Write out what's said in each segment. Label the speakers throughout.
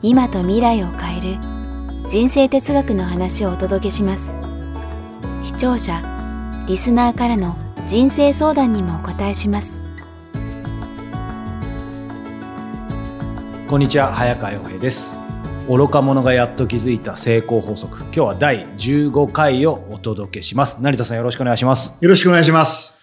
Speaker 1: 今と未来を変える人生哲学の話をお届けします。視聴者リスナーからの人生相談にもお答えします。
Speaker 2: こんにちは早川洋平です。愚か者がやっと気づいた成功法則。今日は第15回をお届けします。成田さんよろしくお願いします。
Speaker 3: よろしくお願いします。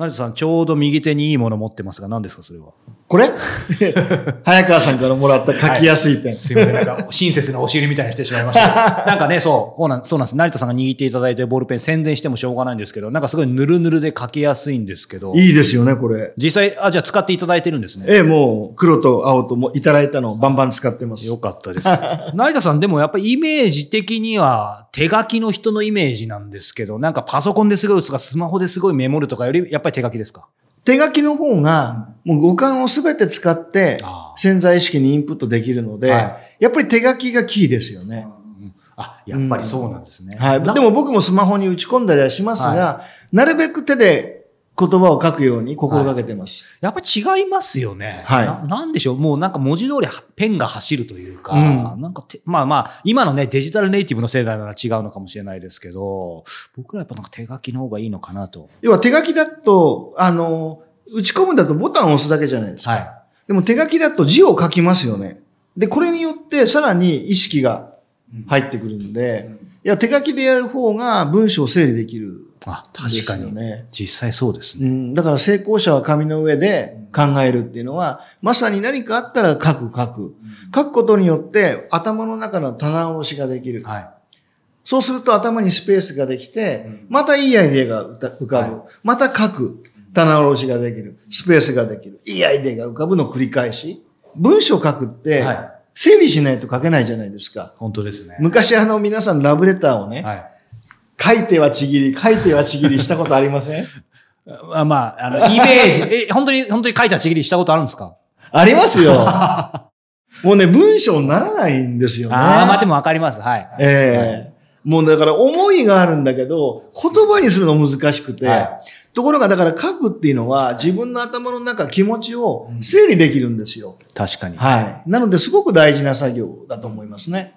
Speaker 2: 成田さんちょうど右手にいいもの持ってますが何ですかそれは？
Speaker 3: これ？早川さんからもらった書きやすいペン。
Speaker 2: すいません。なんか親切な押し売りみたいにしてしまいました。なんかねそう。こうなんそうなんです。成田さんが握っていただいてるボールペン宣伝してもしょうがないんですけどなんかすごいヌルヌルで書きやすいんですけど。
Speaker 3: いいですよね、これ。
Speaker 2: 実際あじゃあ使っていただいてるんですね。
Speaker 3: ええ、もう黒と青ともいただいたのをバンバン使ってます。
Speaker 2: よかったです。成田さん、でもやっぱりイメージ的には手書きの人のイメージなんですけど、なんかパソコンですごいとかスマホですごいメモるとかよりやっぱり手書きですか？
Speaker 3: 手書きの方が、もう五感をすべて使って潜在意識にインプットできるので、
Speaker 2: は
Speaker 3: やっぱり手書きがキーですよね。
Speaker 2: あ、やっぱりそうなんですね。
Speaker 3: はい。
Speaker 2: な
Speaker 3: でも僕もスマホに打ち込んだりはしますが、なるべく手で言葉を書くように心がけてます。
Speaker 2: やっぱり違いますよね。
Speaker 3: はい
Speaker 2: な。なんでしょう？もうなんか文字通りペンが走るというか、
Speaker 3: うん
Speaker 2: なんかてまあまあ、今のね、デジタルネイティブの世代なら違うのかもしれないですけど、僕らやっぱなんか手書きの方がいいのかなと。
Speaker 3: 要は手書きだと、あの、打ち込むだとボタンを押すだけじゃないですか。
Speaker 2: は
Speaker 3: でも手書きだと字を書きますよね。で、これによってさらに意識が入ってくるんで、いや、手書きでやる方が文章を整理できるん
Speaker 2: い。あ、確かに。
Speaker 3: よね。
Speaker 2: 実際そうですね。
Speaker 3: うん、だから成功者は紙の上で考えるっていうのは、まさに何かあったら書く書く。書くことによって頭の中の棚卸しができる。
Speaker 2: はい。
Speaker 3: そうすると頭にスペースができて、またいいアイデアが浮かぶ。
Speaker 2: は
Speaker 3: また書く。棚卸しができる。スペースができる。いいアイデアが浮かぶの繰り返し。文章書くって
Speaker 2: はい、
Speaker 3: 整理しないと書けないじゃないですか。
Speaker 2: 本当ですね。
Speaker 3: 昔あの皆さんラブレターをね、
Speaker 2: はい。
Speaker 3: 書いてはちぎり、書いてはちぎりしたことありません？
Speaker 2: あまあ、あの、イメージ、え、本当に、本当に書いたちぎりしたことあるんですか？
Speaker 3: ありますよ。もうね、文章にならないんですよね。
Speaker 2: ああ、まあでもわかります。はい。
Speaker 3: ええもうだから思いがあるんだけど、言葉にするの難しくて、
Speaker 2: は
Speaker 3: ところがだから書くっていうのは自分の頭の中気持ちを整理できるんですよ。
Speaker 2: 確かに。
Speaker 3: はい。なのですごく大事な作業だと思いますね。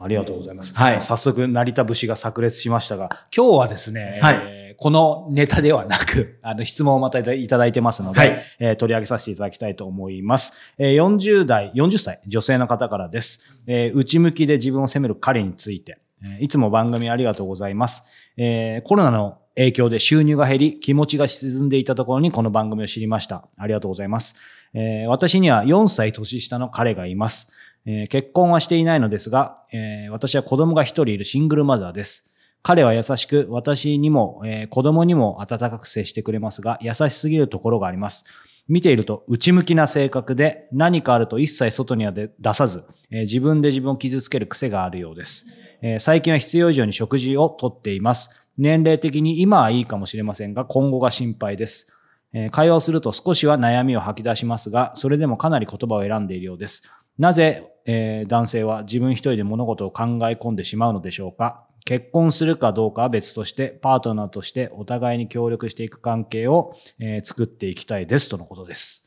Speaker 2: ありがとうございます。
Speaker 3: はい
Speaker 2: 早速、成田節が炸裂しましたが、今日はですね、
Speaker 3: はい
Speaker 2: えーこのネタではなく、あの、質問をまたいただいてますので、
Speaker 3: はい
Speaker 2: えー取り上げさせていただきたいと思います。えー40代、40歳、女性の方からです。えー内向きで自分を責める彼について、えーいつも番組ありがとうございます。えーコロナの影響で収入が減り、気持ちが沈んでいたところにこの番組を知りました。ありがとうございます。えー私には4歳年下の彼がいます。えー結婚はしていないのですが、えー私は子供が一人いるシングルマザーです。彼は優しく、私にも、えー子供にも温かく接してくれますが、優しすぎるところがあります。見ていると内向きな性格で何かあると一切外には出出さず、えー自分で自分を傷つける癖があるようです、えー最近は必要以上に食事をとっています。年齢的に今はいいかもしれませんが、今後が心配です。え会話をすると少しは悩みを吐き出しますが、それでもかなり言葉を選んでいるようです。なぜ、えー男性は自分一人で物事を考え込んでしまうのでしょうか？結婚するかどうかは別として、パートナーとしてお互いに協力していく関係を、えー作っていきたいですとのことです。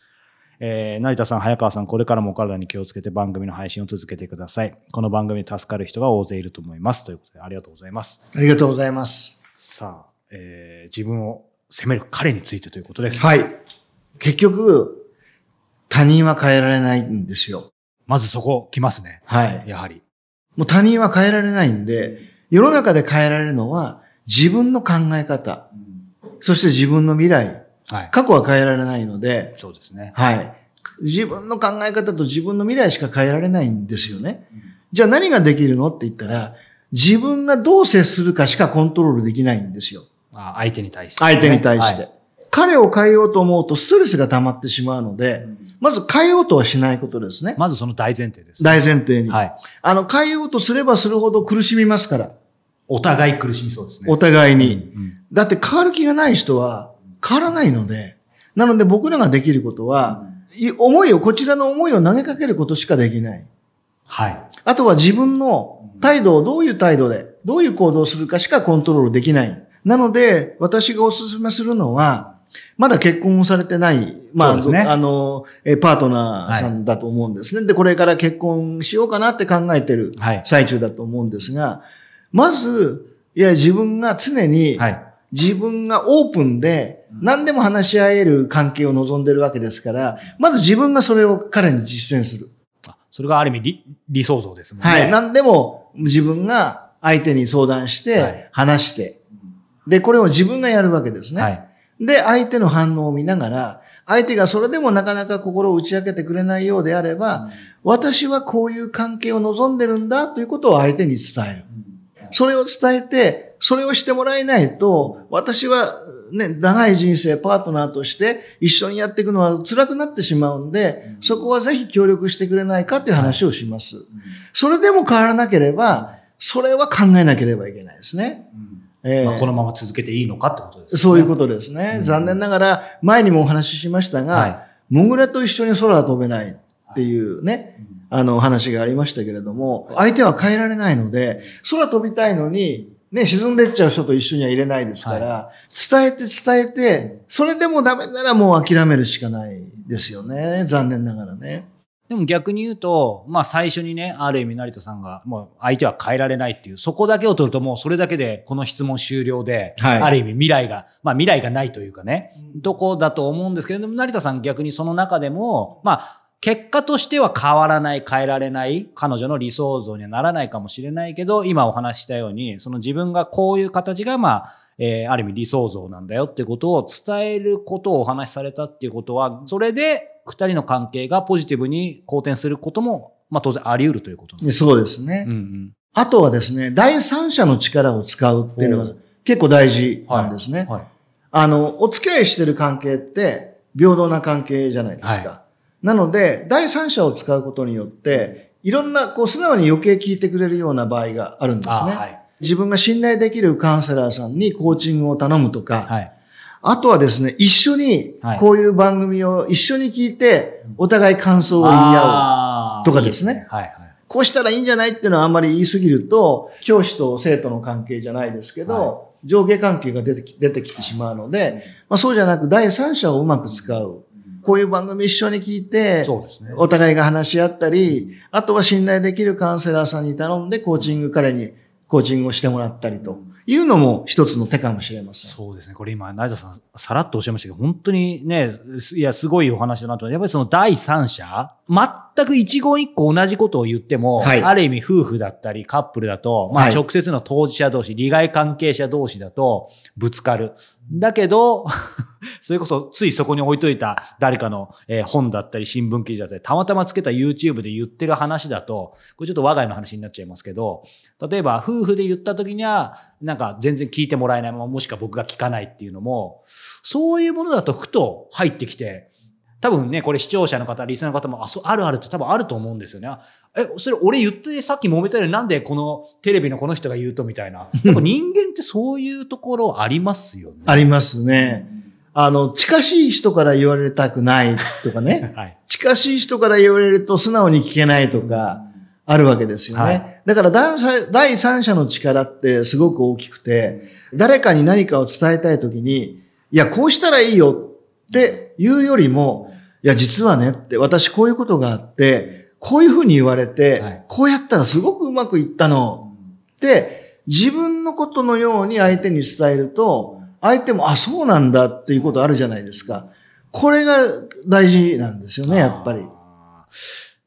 Speaker 2: えー成田さん、早川さん、これからもお体に気をつけて番組の配信を続けてください。この番組に助かる人が大勢いると思います。ということで、ありがとうございます。
Speaker 3: ありがとうございます。
Speaker 2: さあ、えー自分を責める彼についてということです。
Speaker 3: はい。結局、他人は変えられないんですよ。
Speaker 2: まずそこ来ますね。
Speaker 3: はい。
Speaker 2: やはり。
Speaker 3: もう他人は変えられないんで、世の中で変えられるのは自分の考え方、そして自分の未来。
Speaker 2: はい。
Speaker 3: 過去は変えられないので、
Speaker 2: そうですね。
Speaker 3: はい。自分の考え方と自分の未来しか変えられないんですよね。じゃあ何ができるのって言ったら、自分がどう接するかしかコントロールできないんですよ。
Speaker 2: あ相手に対して、
Speaker 3: 相手に対して。
Speaker 2: はい
Speaker 3: 彼を変えようと思うとストレスが溜まってしまうので、まず変えようとはしないことですね。
Speaker 2: まずその大前提です。
Speaker 3: 大前提に。
Speaker 2: はい。
Speaker 3: あの、変えようとすればするほど苦しみますから。
Speaker 2: お互い苦しみそうですね。
Speaker 3: お互いに。
Speaker 2: うん
Speaker 3: だって変わる気がない人は変わらないので。なので僕らができることは、い思いを、こちらの思いを投げかけることしかできない。
Speaker 2: はい。
Speaker 3: あとは自分の態度をどういう態度で、どういう行動をするかしかコントロールできない。なので、私がお勧めするのは、まだ結婚をされてない、まあ、
Speaker 2: ね
Speaker 3: あの、えパートナーさんだと思うんですね。で、これから結婚しようかなって考えてる
Speaker 2: はい。
Speaker 3: 最中だと思うんですが、まず、いや、自分が常に、
Speaker 2: はい。
Speaker 3: 自分がオープンで、何でも話し合える関係を望んでるわけですから、まず自分がそれを彼に実践する。
Speaker 2: あそれがある意味理理想像ですもんね。
Speaker 3: はい。何でも自分が相手に相談し
Speaker 2: はい
Speaker 3: て、話して、で、これを自分がやるわけですね。
Speaker 2: はい。
Speaker 3: で、相手の反応を見ながら、相手がそれでもなかなか心を打ち明けてくれないようであれば、私はこういう関係を望んでるんだということを相手に伝える。それを伝えて、それをしてもらえないと、私はね、長い人生パートナーとして一緒にやっていくのは辛くなってしまうんで、そこはぜひ協力してくれないかという話をします。それでも変わらなければ、それは考えなければいけないですね。ええ
Speaker 2: まあ、このまま続けていいのかってことですね。
Speaker 3: そういうことですね。残念ながら、前にもお話ししましたが、
Speaker 2: は
Speaker 3: モグラと一緒に空は飛べないっていうね、あの話がありましたけれども、相手は変えられないので、空飛びたいのに、ね、沈んでっちゃう人と一緒には入れないですから、伝えて伝えて、それでもダメならもう諦めるしかないですよね。残念ながらね。
Speaker 2: でも逆に言うと、まあ最初にね、ある意味成田さんが、もう相手は変えられないっていう、そこだけを取るともうそれだけでこの質問終了で、
Speaker 3: はい
Speaker 2: ある意味未来が、まあ未来がないというかね、とこだと思うんですけれども、成田さん逆にその中でも、まあ結果としては変わらない、変えられない、彼女の理想像にはならないかもしれないけど、今お話ししたように、その自分がこういう形が、まあ、えーある意味理想像なんだよってことを伝えることをお話しされたっていうことは、それで二人の関係がポジティブに好転することも、まあ当然あり得るということなんです。
Speaker 3: そうですね。
Speaker 2: うんうん。
Speaker 3: あとはですね、第三者の力を使うっていうのが結構大事なんですね。
Speaker 2: はい。
Speaker 3: あの、お付き合いしてる関係って平等な関係じゃないですか。
Speaker 2: は
Speaker 3: なので、第三者を使うことによって、いろんな、こう、素直に余計聞いてくれるような場合があるんですね。
Speaker 2: あはい。
Speaker 3: 自分が信頼できるカウンセラーさんにコーチングを頼むとか、
Speaker 2: はい。
Speaker 3: あとはですね、一緒に
Speaker 2: はい
Speaker 3: こういう番組を一緒に聞いて、お互い感想を言い合う。とかですね
Speaker 2: いいはいはい。
Speaker 3: こうしたらいいんじゃないっていうのはあんまり言い過ぎると、教師と生徒の関係じゃないですけど、上下関係が出てき出てきてしまうので、まあそうじゃなく第三者をうまく使う。こういう番組一緒に聞いて、
Speaker 2: そうですね。
Speaker 3: お互いが話し合ったり、あとは信頼できるカウンセラーさんに頼んでコーチング彼にコーチングをしてもらったりというのも一つの手かもしれません。
Speaker 2: そうですね。これ今、成田さん、さらっとおっしゃいましたけど、本当にね、すいや、すごいお話だなと。やっぱりその第三者、全く一言一個同じことを言っても、
Speaker 3: はい
Speaker 2: ある意味夫婦だったりカップルだと、まあ
Speaker 3: はい
Speaker 2: 直接の当事者同士、利害関係者同士だとぶつかる。だけど、それこそついそこに置いといた誰かの、えー本だったり新聞記事だったり、たまたまつけた YouTube で言ってる話だと、これちょっと我が家の話になっちゃいますけど、例えば夫婦で言った時には、なんか全然聞いてもらえないまま、もしくは僕が聞かないっていうのも、そういうものだとふと入ってきて、多分ね、これ視聴者の方、リスナーの方も、あ、そう、あるあるって多分あると思うんですよね。あえ、それ俺言ってさっき揉めたようになんでこのテレビのこの人が言うとみたいな。やっぱ 人間ってそういうところありますよね。
Speaker 3: ありますね。あの、近しい人から言われたくないとかね。
Speaker 2: はい。
Speaker 3: 近しい人から言われると素直に聞けないとか、あるわけですよね。
Speaker 2: はい
Speaker 3: だから第三第三者の力ってすごく大きくて、誰かに何かを伝えたいときに、いや、こうしたらいいよっていうよりも、いや、実はねって、私こういうことがあって、こういうふうに言われて、
Speaker 2: はい
Speaker 3: こうやったらすごくうまくいったのって、自分のことのように相手に伝えると、相手も、あ、そうなんだっていうことあるじゃないですか。これが大事なんですよね、やっぱり。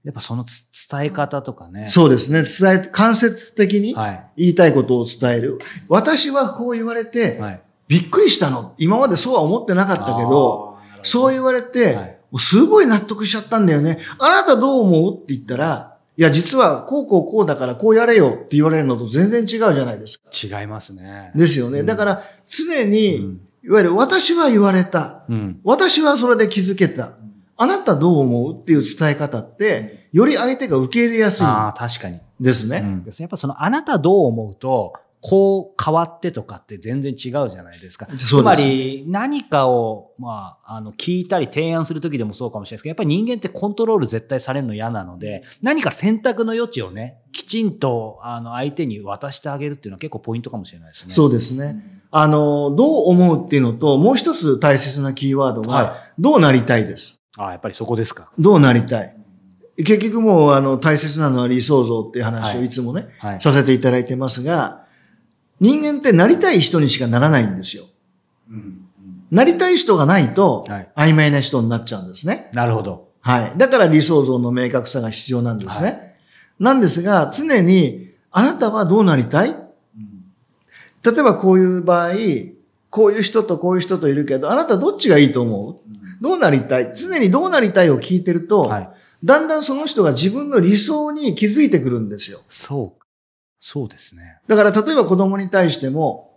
Speaker 2: やっぱそのつ伝え方とかね。
Speaker 3: そうですね。伝え、間接的に
Speaker 2: はい。
Speaker 3: 言いたいことを伝える。私はこう言われて、
Speaker 2: はい。
Speaker 3: びっくりしたの。今までそうは思ってなかったけど、
Speaker 2: あー、
Speaker 3: そう言われて、
Speaker 2: はい
Speaker 3: すごい納得しちゃったんだよね。あなたどう思う？って言ったら、いや、実はこうこうこうだからこうやれよって言われるのと全然違うじゃないですか。
Speaker 2: 違いますね。
Speaker 3: ですよね。
Speaker 2: うん
Speaker 3: だから常にいわゆる私は言われた。
Speaker 2: うん。
Speaker 3: 私はそれで気づけた。あなたどう思う？っていう伝え方って、より相手が受け入れやすい
Speaker 2: ああ、確かに。
Speaker 3: ですね。
Speaker 2: うんやっぱそのあなたどう思うと、こう変わってとかって全然違うじゃないですか。つまり何かを、まあ、あの、聞いたり提案するときでもそうかもしれないですけど、やっぱり人間ってコントロール絶対されるの嫌なので、何か選択の余地をね、きちんと、あの、相手に渡してあげるっていうのは結構ポイントかもしれないですね。
Speaker 3: そうですね。あの、どう思うっていうのと、もう一つ大切なキーワード
Speaker 2: はい
Speaker 3: が、どうなりたいです？
Speaker 2: ああ、やっぱりそこですか。
Speaker 3: どうなりたい？結局もう、あの、大切なのは理想像っていう話を
Speaker 2: はい
Speaker 3: いつもね、
Speaker 2: はい。
Speaker 3: させていただいてますが、人間ってなりたい人にしかならないんですよ。
Speaker 2: うん
Speaker 3: なりたい人がないと
Speaker 2: はい、
Speaker 3: 曖昧な人になっちゃうんですね。
Speaker 2: なるほど。
Speaker 3: はい。だから理想像の明確さが必要なんですね。なんですが、常に、あなたはどうなりたい？例えばこういう場合、こういう人とこういう人といるけど、あなたどっちがいいと思う？どうなりたい？常にどうなりたいを聞いてると、
Speaker 2: はい。
Speaker 3: だんだんその人が自分の理想に気づいてくるんですよ。
Speaker 2: そう。そうですね。
Speaker 3: だから例えば子供に対しても、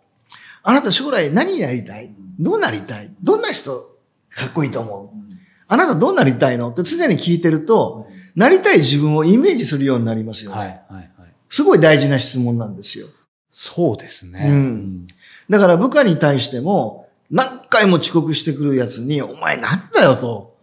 Speaker 3: あなた将来何になりたい？どうなりたい？どんな人かっこいいと思う？あなたどうなりたいの？って常に聞いてると、なりたい自分をイメージするようになりますよね。
Speaker 2: はい、はい、はい。
Speaker 3: すごい大事な質問なんですよ。
Speaker 2: そうですね。
Speaker 3: うんだから部下に対しても、何回も遅刻してくるやつに、お前なんだよと。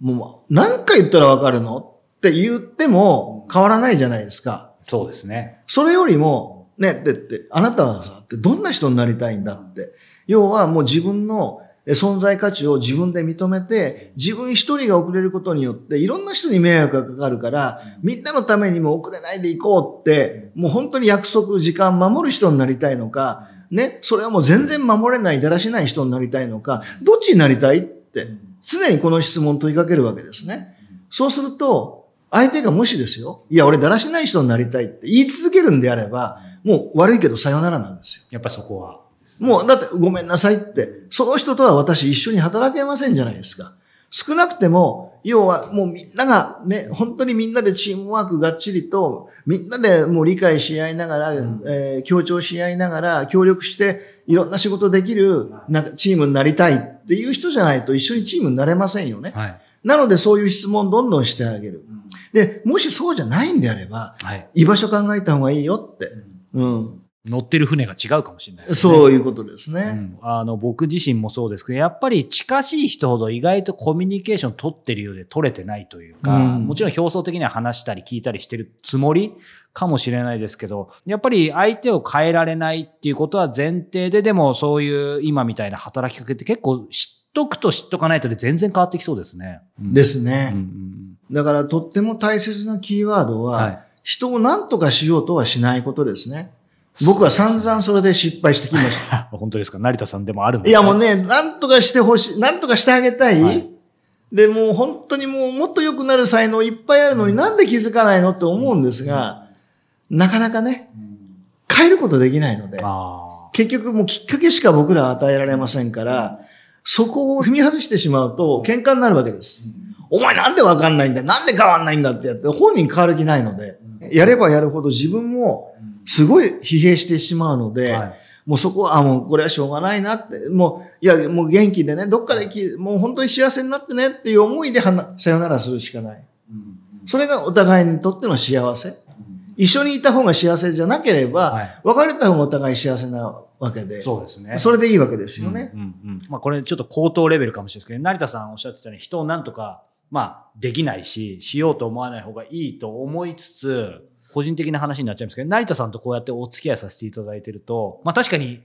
Speaker 3: もう何回言ったらわかるのって言っても変わらないじゃないですか。
Speaker 2: そうですね。
Speaker 3: それよりも、ね、ってって、あなたはさ、ってどんな人になりたいんだって。要はもう自分のえ存在価値を自分で認めて、自分一人が遅れることによって、いろんな人に迷惑がかかるから、みんなのためにも遅れないで行こうって、もう本当に約束、時間守る人になりたいのか、ね、それはもう全然守れない、だらしない人になりたいのか、どっちになりたいって、常にこの質問を問いかけるわけですね。そうすると、相手がもしですよ、いや、俺だらしない人になりたいって言い続けるんであれば、もう悪いけどさよならなんですよ。
Speaker 2: やっぱりそこは。
Speaker 3: もう、だってごめんなさいって、その人とは私一緒に働けませんじゃないですか。少なくても、要はもうみんながね、本当にみんなでチームワークがっちりと、みんなでもう理解し合いながら、えー協調し合いながら、協力していろんな仕事できるなチームになりたいっていう人じゃないと一緒にチームになれませんよね。
Speaker 2: はい。
Speaker 3: なのでそういう質問どんどんしてあげる。で、もしそうじゃないんであれば、
Speaker 2: はい。
Speaker 3: 居場所考えた方がいいよって。うん。
Speaker 2: 乗ってる船が違うかもしれないですね。
Speaker 3: そういうことですね。
Speaker 2: うんあの僕自身もそうですけどやっぱり近しい人ほど意外とコミュニケーション取ってるようで取れてないというか、
Speaker 3: うん
Speaker 2: もちろん表層的には話したり聞いたりしてるつもりかもしれないですけどやっぱり相手を変えられないっていうことは前提ででもそういう今みたいな働きかけって結構知っとくと知っとかないとで全然変わってきそうですね。うん
Speaker 3: ですね。
Speaker 2: うんうん
Speaker 3: だからとっても大切なキーワードは、
Speaker 2: はい
Speaker 3: 人を何とかしようとはしないことですね。僕は散々それで失敗してきました。
Speaker 2: うん、本当ですか？成田さんでもあるんで
Speaker 3: い
Speaker 2: すか？
Speaker 3: やもうね、何とかしてほしい、何とかしてあげたい。
Speaker 2: はい。
Speaker 3: で、もう本当にもうもっと良くなる才能いっぱいあるのになんで気づかないのって思うんですが、なかなかね、変えることできないので、
Speaker 2: あ
Speaker 3: 結局もうきっかけしか僕らは与えられませんから、そこを踏み外してしまうと喧嘩になるわけです。お前なんでわかんないんだ？なんで変わんないんだってやって、本人変わる気ないので、やればやるほど自分もすごい疲弊してしまうので、
Speaker 2: はい
Speaker 3: もうそこは、あ、もうこれはしょうがないなって、もう、いや、もう元気でね、どっかでき、もう本当に幸せになってねっていう思いでさよならするしかない。それがお互いにとっての幸せ。一緒にいた方が幸せじゃなければ、
Speaker 2: はい
Speaker 3: 別れた方がお互い幸せなわけで、
Speaker 2: そうですね。
Speaker 3: それでいいわけですよね。
Speaker 2: うんうんうんまあ、これちょっと高等レベルかもしれないですけど、成田さんおっしゃってたように人をなんとか、まあ、できないし、しようと思わない方がいいと思いつつ、個人的な話になっちゃいますけど、成田さんとこうやってお付き合いさせていただいてると、まあ確かに、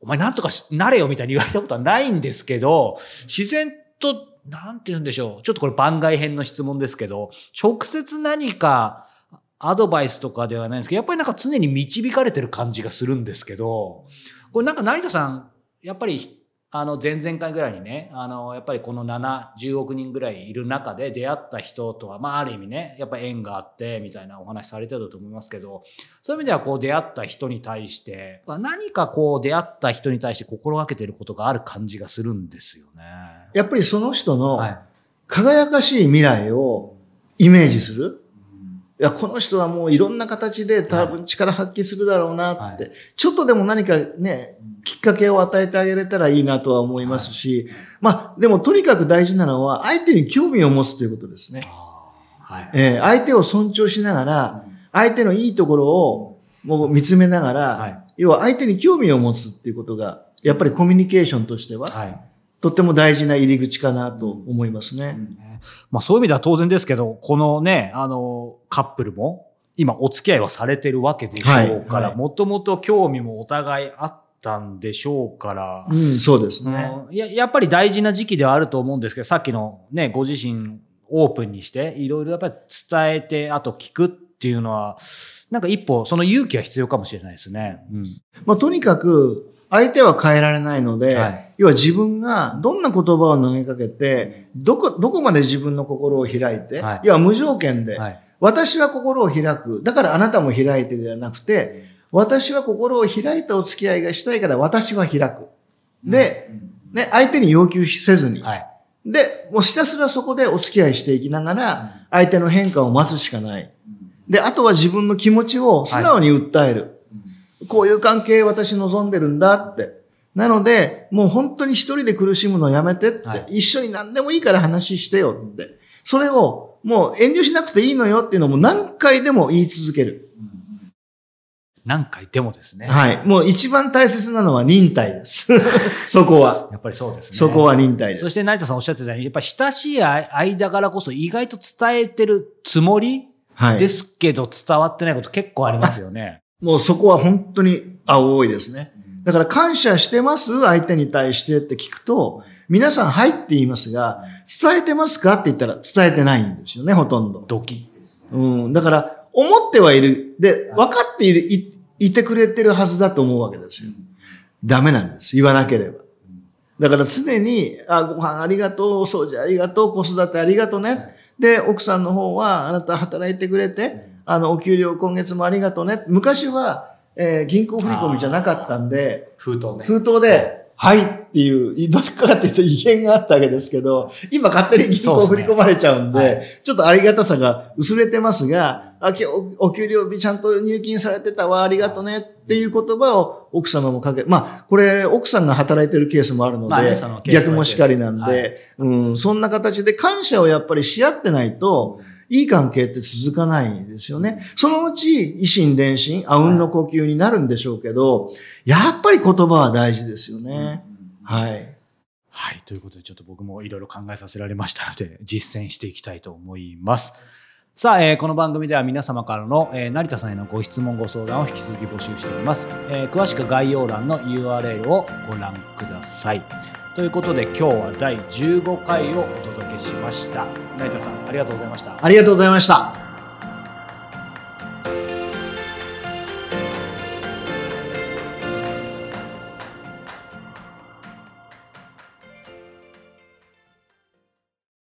Speaker 2: お前なんとかしなれよみたいに言われたことはないんですけど、自然と、なんて言うんでしょう。ちょっとこれ番外編の質問ですけど、直接何かアドバイスとかではないんですけど、やっぱりなんか常に導かれてる感じがするんですけど、これなんか成田さん、やっぱり、あの、前々回ぐらいにね、あの、やっぱりこの7、10億人ぐらいいる中で出会った人とは、まあ、ある意味ね、やっぱ縁があって、みたいなお話されてたと思いますけど、そういう意味では、こう、出会った人に対して、何かこう、出会った人に対して心がけてることがある感じがするんですよね。
Speaker 3: やっぱりその人の
Speaker 2: はい。
Speaker 3: 輝かしい未来をイメージする？いや、この人はもういろんな形で多分力発揮するだろうなって、
Speaker 2: は
Speaker 3: ちょっとでも何かね、きっかけを与えてあげれたらいいなとは思いますし、まあ、でもとにかく大事なのは、相手に興味を持つということですね。
Speaker 2: はい。
Speaker 3: えー相手を尊重しながら、相手のいいところをもう見つめながら、
Speaker 2: はい
Speaker 3: 要は相手に興味を持つっていうことが、やっぱりコミュニケーションとしては、
Speaker 2: はい。
Speaker 3: とっても大事な入り口かなと思いますね。
Speaker 2: まあそういう意味では当然ですけど、このね、あの、カップルも、今お付き合いはされてるわけでしょうから、もともと興味もお互いあったんでしょうから、
Speaker 3: うん、そうですね。
Speaker 2: うんややっぱり大事な時期ではあると思うんですけど、さっきのね、ご自身オープンにして、いろいろやっぱり伝えて、あと聞くっていうのは、なんか一歩、その勇気は必要かもしれないですね。うん。
Speaker 3: まあ、とにかく、相手は変えられないので、
Speaker 2: はい
Speaker 3: 要は自分がどんな言葉を投げかけて、どこ、どこまで自分の心を開いて、
Speaker 2: はい
Speaker 3: 要は無条件で、
Speaker 2: はい。
Speaker 3: 私は心を開く。だからあなたも開いてではなくて、私は心を開いたお付き合いがしたいから私は開く。で、ね、相手に要求せずに。
Speaker 2: はい。
Speaker 3: で、もうひたすらそこでお付き合いしていきながら、相手の変化を待つしかない。で、あとは自分の気持ちを素直に訴える。こういう関係私望んでるんだって。なので、もう本当に一人で苦しむのやめてって、
Speaker 2: はい
Speaker 3: 一緒に何でもいいから話してよって。それをもう遠慮しなくていいのよっていうのも何回でも言い続ける。
Speaker 2: 何回でもですね。
Speaker 3: はい。もう一番大切なのは忍耐です。そこは。
Speaker 2: やっぱりそうですね。
Speaker 3: そこは忍耐です
Speaker 2: そ。して成田さんおっしゃってたように、やっぱり親しい間からこそ意外と伝えてるつもり
Speaker 3: はい。
Speaker 2: ですけど伝わってないこと結構ありますよね。
Speaker 3: もうそこは本当に、あ、多いですね。だから感謝してます相手に対してって聞くと、皆さんはいって言いますが、伝えてますかって言ったら伝えてないんですよね、ほとんど。
Speaker 2: ドキ
Speaker 3: うん。だから、思ってはいる。で、分かっている、い、いてくれてるはずだと思うわけですよ。ダメなんです。言わなければ。だから常に、あ、ご飯ありがとう、お掃除ありがとう、子育てありがとうね。で、奥さんの方は、あなた働いてくれて、あの、お給料今月もありがとうね。昔は、えー銀行振り込みじゃなかったんで、
Speaker 2: 封筒ね。
Speaker 3: 封筒で、はいっていう、どっちかっていうと威厳があったわけですけど、今勝手に銀行振り込まれちゃうんで、
Speaker 2: ですね
Speaker 3: ちょっとありがたさが薄れてますが、あ、今日おお給料日ちゃんと入金されてたわ、ありがとねっていう言葉を奥様もかけ、まあ、これ奥さんが働いてるケースもあるので、逆もしかりなんで、
Speaker 2: はい
Speaker 3: うん、そんな形で感謝をやっぱりし合ってないと、いい関係って続かないですよね。そのうち、維心伝心、あうんの呼吸になるんでしょうけど、やっぱり言葉は大事ですよね。はい。
Speaker 2: はい。ということで、ちょっと僕もいろいろ考えさせられましたので、実践していきたいと思います。さあ、えーこの番組では皆様からの、えー成田さんへのご質問、ご相談を引き続き募集しております。えー詳しく概要欄の URL をご覧ください。ということで、今日は第15回をお届けしました。成田さん、ありがとうございました。
Speaker 3: ありがとうございました。